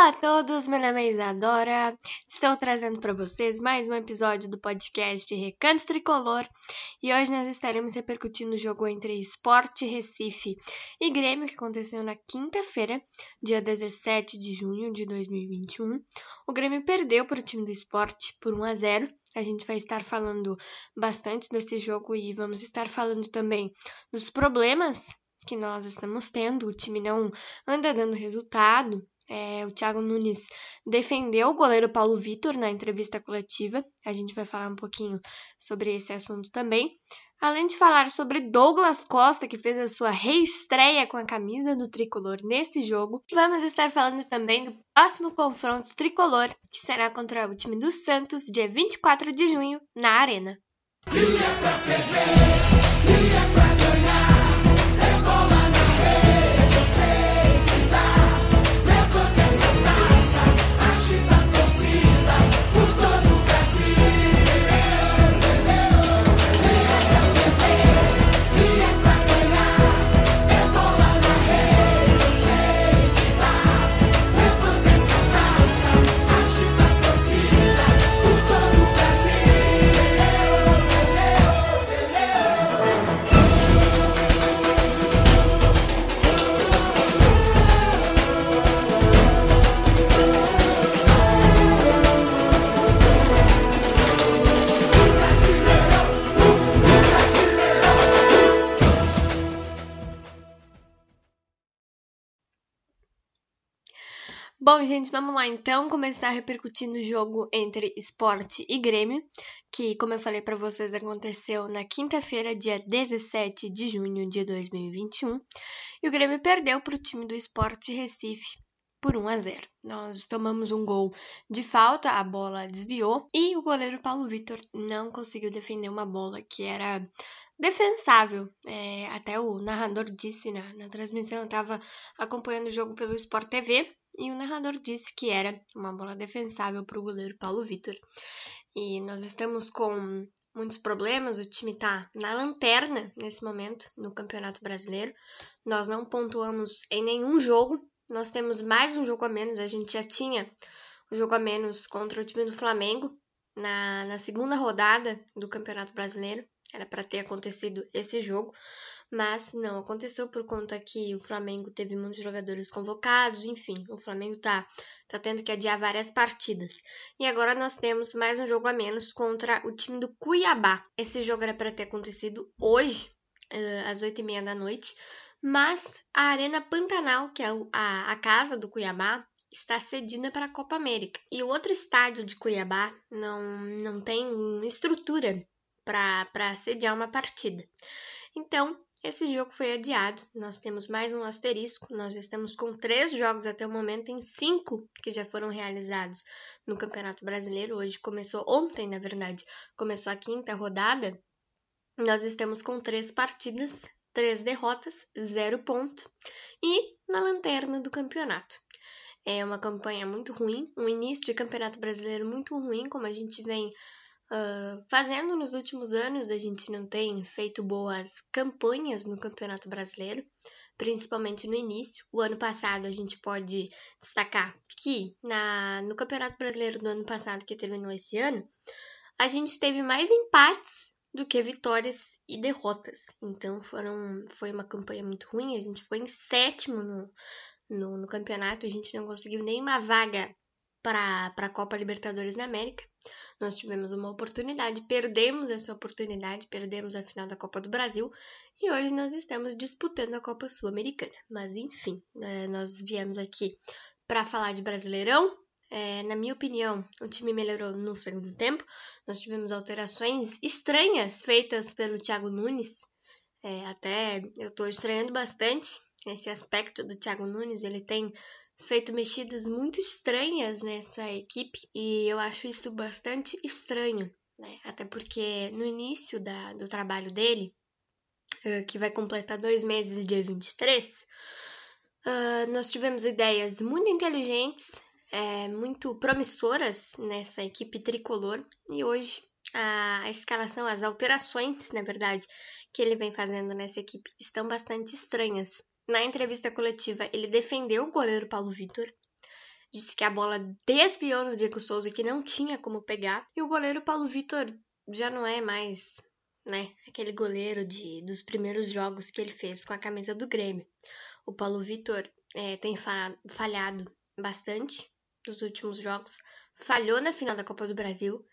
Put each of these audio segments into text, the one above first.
Olá a todos, meu nome é Isadora. Estou trazendo para vocês mais um episódio do podcast Recanto Tricolor e hoje nós estaremos repercutindo o jogo entre Sport Recife e Grêmio que aconteceu na quinta-feira, dia 17 de junho de 2021. O Grêmio perdeu para o time do Sport por 1 a 0. A gente vai estar falando bastante desse jogo e vamos estar falando também dos problemas que nós estamos tendo. O time não anda dando resultado. É, o Thiago Nunes defendeu o goleiro Paulo Vitor na entrevista coletiva. A gente vai falar um pouquinho sobre esse assunto também. Além de falar sobre Douglas Costa, que fez a sua reestreia com a camisa do tricolor nesse jogo, vamos estar falando também do próximo confronto tricolor, que será contra o time do Santos, dia 24 de junho, na Arena. Bom, gente, vamos lá então. Começar repercutindo o jogo entre Esporte e Grêmio, que, como eu falei para vocês, aconteceu na quinta-feira, dia 17 de junho de 2021, e o Grêmio perdeu para o time do Esporte Recife por 1 a 0. Nós tomamos um gol de falta, a bola desviou e o goleiro Paulo Vitor não conseguiu defender uma bola que era defensável. É, até o narrador disse na, na transmissão, eu estava acompanhando o jogo pelo Sport TV e o narrador disse que era uma bola defensável para o goleiro Paulo Vitor. E nós estamos com muitos problemas, o time está na lanterna nesse momento no Campeonato Brasileiro. Nós não pontuamos em nenhum jogo, nós temos mais um jogo a menos, a gente já tinha um jogo a menos contra o time do Flamengo na, na segunda rodada do Campeonato Brasileiro. Era para ter acontecido esse jogo, mas não aconteceu por conta que o Flamengo teve muitos jogadores convocados, enfim, o Flamengo tá, tá tendo que adiar várias partidas. E agora nós temos mais um jogo a menos contra o time do Cuiabá. Esse jogo era para ter acontecido hoje, uh, às oito e meia da noite, mas a Arena Pantanal, que é a, a casa do Cuiabá, está cedida para a Copa América. E o outro estádio de Cuiabá não, não tem estrutura para sediar uma partida. Então, esse jogo foi adiado. Nós temos mais um asterisco. Nós estamos com três jogos até o momento, em cinco que já foram realizados no Campeonato Brasileiro. Hoje começou, ontem, na verdade, começou a quinta rodada. Nós estamos com três partidas, três derrotas, zero ponto e na lanterna do campeonato. É uma campanha muito ruim, um início de campeonato brasileiro muito ruim, como a gente vem Uh, fazendo nos últimos anos, a gente não tem feito boas campanhas no Campeonato Brasileiro, principalmente no início. O ano passado, a gente pode destacar que na, no Campeonato Brasileiro do ano passado, que terminou esse ano, a gente teve mais empates do que vitórias e derrotas. Então foram, foi uma campanha muito ruim. A gente foi em sétimo no, no, no campeonato, a gente não conseguiu nenhuma vaga para a Copa Libertadores da América. Nós tivemos uma oportunidade, perdemos essa oportunidade, perdemos a final da Copa do Brasil e hoje nós estamos disputando a Copa Sul-Americana. Mas enfim, né, nós viemos aqui para falar de Brasileirão. É, na minha opinião, o time melhorou no segundo tempo. Nós tivemos alterações estranhas feitas pelo Thiago Nunes. É, até eu estou estranhando bastante esse aspecto do Thiago Nunes. Ele tem feito mexidas muito estranhas nessa equipe e eu acho isso bastante estranho, né? Até porque no início da, do trabalho dele, uh, que vai completar dois meses, dia 23, uh, nós tivemos ideias muito inteligentes, é, muito promissoras nessa equipe tricolor e hoje a, a escalação, as alterações, na verdade, que ele vem fazendo nessa equipe estão bastante estranhas. Na entrevista coletiva, ele defendeu o goleiro Paulo Vitor. disse que a bola desviou no Diego Souza e que não tinha como pegar. E o goleiro Paulo Vitor já não é mais, né, aquele goleiro de, dos primeiros jogos que ele fez com a camisa do Grêmio. O Paulo Vitor é, tem falhado bastante nos últimos jogos, falhou na final da Copa do Brasil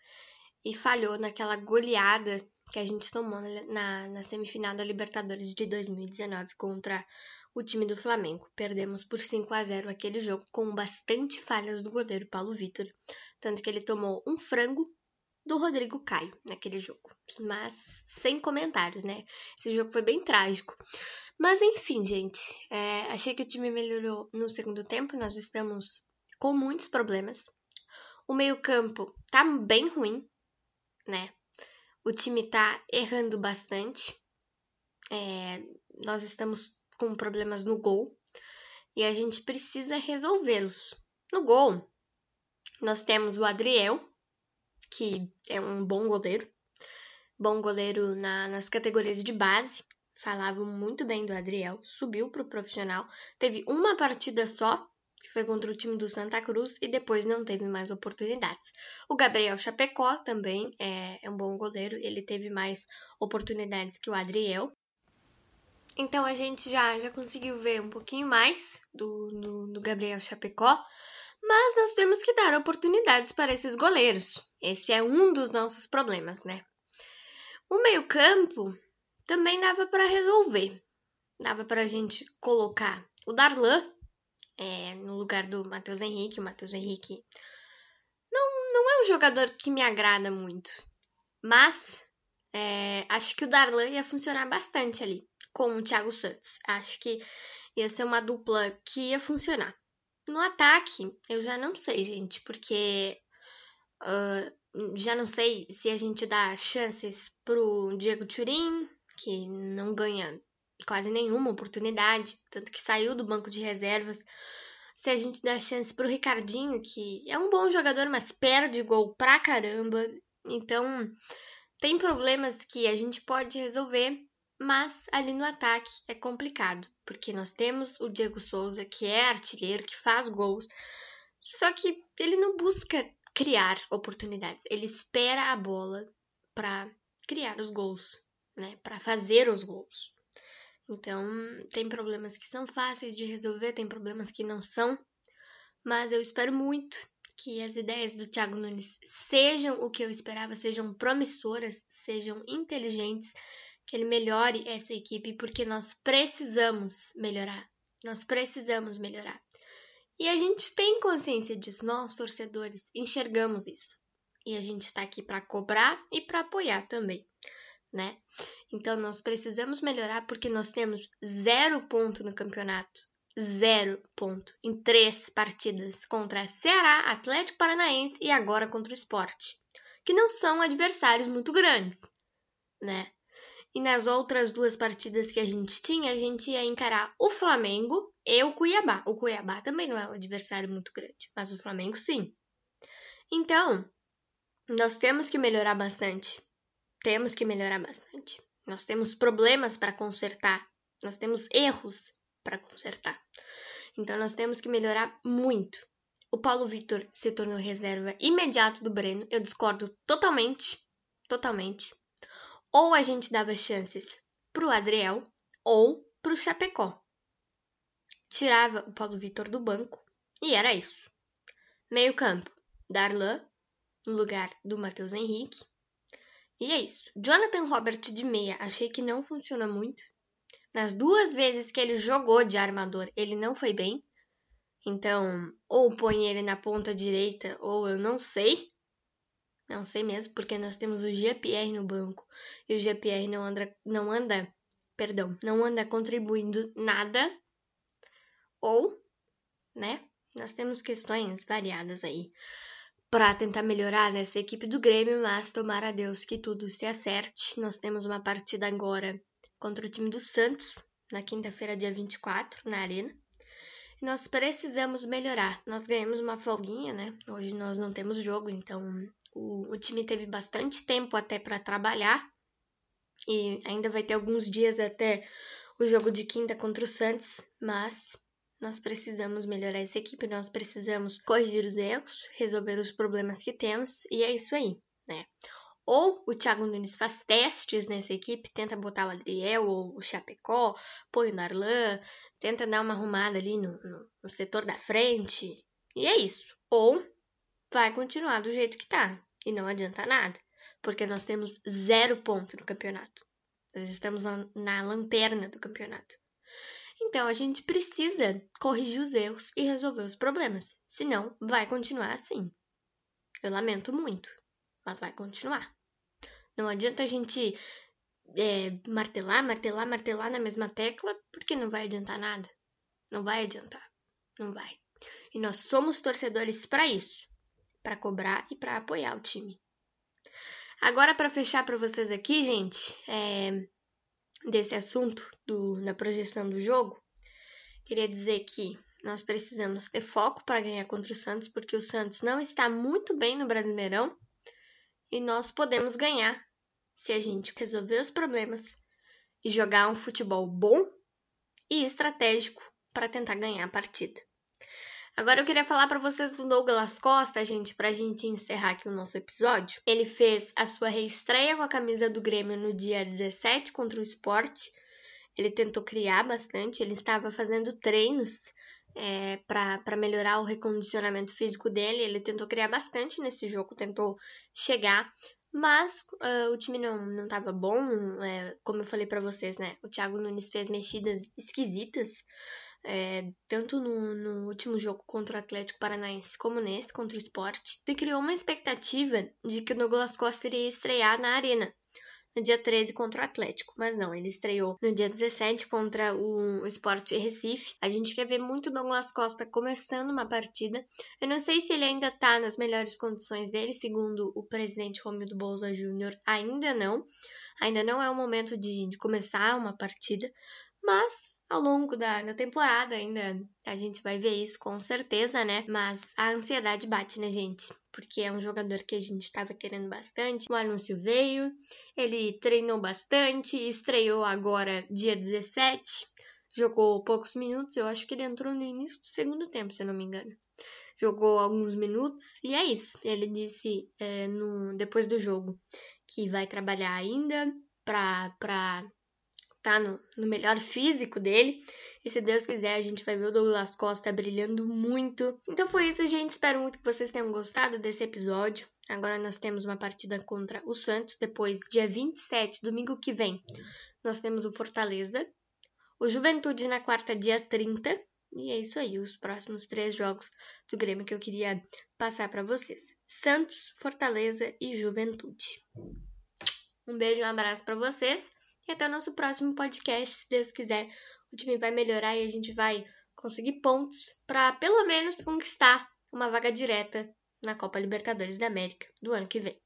e falhou naquela goleada que a gente tomou na, na semifinal da Libertadores de 2019 contra o time do Flamengo. Perdemos por 5 a 0 aquele jogo com bastante falhas do goleiro Paulo Vitor, tanto que ele tomou um frango do Rodrigo Caio naquele jogo. Mas sem comentários, né? Esse jogo foi bem trágico. Mas enfim, gente, é, achei que o time melhorou no segundo tempo. Nós estamos com muitos problemas. O meio-campo tá bem ruim, né? O time tá errando bastante. É, nós estamos com problemas no gol e a gente precisa resolvê-los. No gol, nós temos o Adriel, que é um bom goleiro, bom goleiro na, nas categorias de base. Falavam muito bem do Adriel, subiu para o profissional, teve uma partida só, que foi contra o time do Santa Cruz, e depois não teve mais oportunidades. O Gabriel Chapecó também é, é um bom goleiro, ele teve mais oportunidades que o Adriel. Então a gente já, já conseguiu ver um pouquinho mais do, do, do Gabriel Chapecó, mas nós temos que dar oportunidades para esses goleiros. Esse é um dos nossos problemas, né? O meio-campo também dava para resolver. Dava para a gente colocar o Darlan é, no lugar do Matheus Henrique. O Matheus Henrique não, não é um jogador que me agrada muito, mas é, acho que o Darlan ia funcionar bastante ali com o Thiago Santos. Acho que ia ser uma dupla que ia funcionar. No ataque, eu já não sei, gente, porque uh, já não sei se a gente dá chances pro Diego Turin, que não ganha quase nenhuma oportunidade, tanto que saiu do banco de reservas. Se a gente dá chance pro Ricardinho, que é um bom jogador, mas perde gol pra caramba. Então, tem problemas que a gente pode resolver mas ali no ataque é complicado, porque nós temos o Diego Souza, que é artilheiro, que faz gols, só que ele não busca criar oportunidades, ele espera a bola para criar os gols, né? Para fazer os gols. Então, tem problemas que são fáceis de resolver, tem problemas que não são, mas eu espero muito que as ideias do Thiago Nunes sejam o que eu esperava, sejam promissoras, sejam inteligentes que ele melhore essa equipe, porque nós precisamos melhorar. Nós precisamos melhorar. E a gente tem consciência disso, nós torcedores enxergamos isso. E a gente está aqui para cobrar e para apoiar também, né? Então nós precisamos melhorar porque nós temos zero ponto no campeonato, zero ponto em três partidas contra Ceará, Atlético Paranaense e agora contra o Esporte, que não são adversários muito grandes, né? E nas outras duas partidas que a gente tinha, a gente ia encarar o Flamengo e o Cuiabá. O Cuiabá também não é um adversário muito grande, mas o Flamengo sim. Então, nós temos que melhorar bastante. Temos que melhorar bastante. Nós temos problemas para consertar. Nós temos erros para consertar. Então, nós temos que melhorar muito. O Paulo Vitor se tornou reserva imediato do Breno. Eu discordo totalmente. Totalmente. Ou a gente dava chances pro Adriel ou pro Chapecó. Tirava o Paulo Vitor do banco e era isso. Meio campo, Darlan, no lugar do Matheus Henrique. E é isso. Jonathan Robert de meia, achei que não funciona muito. Nas duas vezes que ele jogou de armador, ele não foi bem. Então, ou põe ele na ponta direita, ou eu não sei. Não sei mesmo, porque nós temos o GPR no banco e o GPR não anda, não anda, perdão, não anda contribuindo nada. Ou, né? Nós temos questões variadas aí para tentar melhorar nessa equipe do Grêmio, mas tomara a Deus que tudo se acerte. Nós temos uma partida agora contra o time do Santos, na quinta-feira, dia 24, na Arena. E nós precisamos melhorar. Nós ganhamos uma folguinha, né? Hoje nós não temos jogo, então o, o time teve bastante tempo até para trabalhar e ainda vai ter alguns dias até o jogo de quinta contra o Santos, mas nós precisamos melhorar essa equipe, nós precisamos corrigir os erros, resolver os problemas que temos, e é isso aí, né? Ou o Thiago Nunes faz testes nessa equipe, tenta botar o Adriel ou o Chapecó, põe o Darlan, tenta dar uma arrumada ali no, no, no setor da frente, e é isso. Ou vai continuar do jeito que tá, e não adianta nada, porque nós temos zero ponto no campeonato. Nós estamos na, na lanterna do campeonato. Então a gente precisa corrigir os erros e resolver os problemas. Senão, vai continuar assim. Eu lamento muito, mas vai continuar. Não adianta a gente é, martelar, martelar, martelar na mesma tecla, porque não vai adiantar nada. Não vai adiantar. Não vai. E nós somos torcedores para isso para cobrar e para apoiar o time. Agora, para fechar para vocês aqui, gente, é, desse assunto do, na projeção do jogo, queria dizer que nós precisamos ter foco para ganhar contra o Santos, porque o Santos não está muito bem no Brasileirão e nós podemos ganhar se a gente resolver os problemas e jogar um futebol bom e estratégico para tentar ganhar a partida. Agora eu queria falar para vocês do Douglas Costa, gente, pra gente encerrar aqui o nosso episódio. Ele fez a sua reestreia com a camisa do Grêmio no dia 17 contra o Sport. Ele tentou criar bastante, ele estava fazendo treinos é, para melhorar o recondicionamento físico dele. Ele tentou criar bastante nesse jogo, tentou chegar, mas uh, o time não estava bom. É, como eu falei para vocês, né? O Thiago Nunes fez mexidas esquisitas é, tanto no, no, último jogo contra o Atlético Paranaense como nesse, contra o Sport, se criou uma expectativa de que o Douglas Costa iria estrear na Arena no dia 13 contra o Atlético, mas não, ele estreou no dia 17 contra o Sport Recife. A gente quer ver muito Douglas Costa começando uma partida. Eu não sei se ele ainda tá nas melhores condições dele, segundo o presidente Romildo Bolsa Júnior, ainda não. Ainda não é o momento de, de começar uma partida, mas ao longo da, da temporada ainda a gente vai ver isso com certeza, né? Mas a ansiedade bate na gente, porque é um jogador que a gente estava querendo bastante. O anúncio veio, ele treinou bastante, estreou agora dia 17, jogou poucos minutos, eu acho que ele entrou no início do segundo tempo, se eu não me engano. Jogou alguns minutos e é isso. Ele disse é, no, depois do jogo que vai trabalhar ainda para tá no, no melhor físico dele. E se Deus quiser, a gente vai ver o Douglas Costa brilhando muito. Então foi isso, gente. Espero muito que vocês tenham gostado desse episódio. Agora nós temos uma partida contra o Santos. Depois, dia 27, domingo que vem, nós temos o Fortaleza. O Juventude na quarta, dia 30. E é isso aí, os próximos três jogos do Grêmio que eu queria passar para vocês: Santos, Fortaleza e Juventude. Um beijo e um abraço para vocês. E até o nosso próximo podcast, se Deus quiser. O time vai melhorar e a gente vai conseguir pontos para pelo menos conquistar uma vaga direta na Copa Libertadores da América do ano que vem.